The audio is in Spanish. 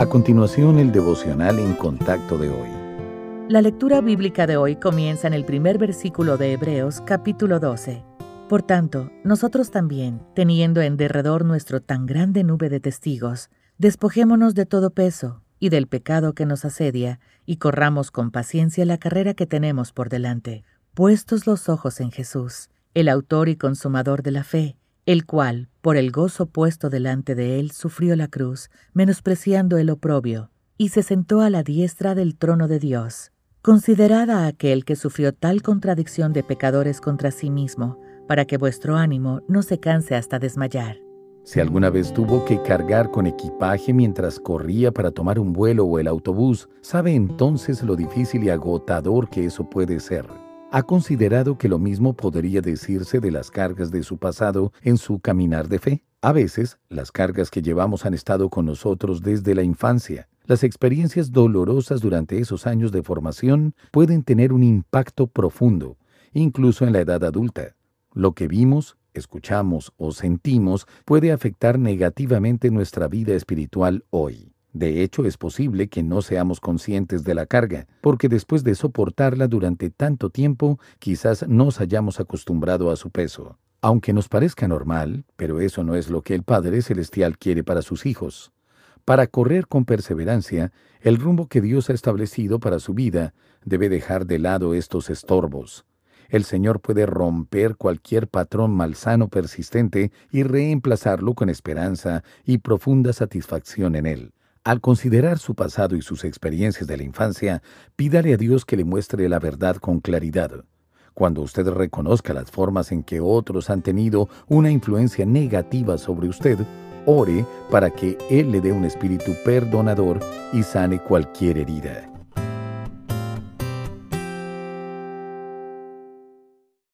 A continuación, el devocional en contacto de hoy. La lectura bíblica de hoy comienza en el primer versículo de Hebreos capítulo 12. Por tanto, nosotros también, teniendo en derredor nuestro tan grande nube de testigos, despojémonos de todo peso y del pecado que nos asedia, y corramos con paciencia la carrera que tenemos por delante, puestos los ojos en Jesús, el autor y consumador de la fe, el cual, por el gozo puesto delante de él, sufrió la cruz, menospreciando el oprobio, y se sentó a la diestra del trono de Dios. Considerad a aquel que sufrió tal contradicción de pecadores contra sí mismo, para que vuestro ánimo no se canse hasta desmayar. Si alguna vez tuvo que cargar con equipaje mientras corría para tomar un vuelo o el autobús, sabe entonces lo difícil y agotador que eso puede ser. ¿Ha considerado que lo mismo podría decirse de las cargas de su pasado en su caminar de fe? A veces, las cargas que llevamos han estado con nosotros desde la infancia. Las experiencias dolorosas durante esos años de formación pueden tener un impacto profundo, incluso en la edad adulta. Lo que vimos, escuchamos o sentimos puede afectar negativamente nuestra vida espiritual hoy. De hecho, es posible que no seamos conscientes de la carga, porque después de soportarla durante tanto tiempo, quizás nos hayamos acostumbrado a su peso. Aunque nos parezca normal, pero eso no es lo que el Padre Celestial quiere para sus hijos. Para correr con perseverancia, el rumbo que Dios ha establecido para su vida debe dejar de lado estos estorbos. El Señor puede romper cualquier patrón malsano persistente y reemplazarlo con esperanza y profunda satisfacción en Él. Al considerar su pasado y sus experiencias de la infancia, pídale a Dios que le muestre la verdad con claridad. Cuando usted reconozca las formas en que otros han tenido una influencia negativa sobre usted, ore para que Él le dé un espíritu perdonador y sane cualquier herida.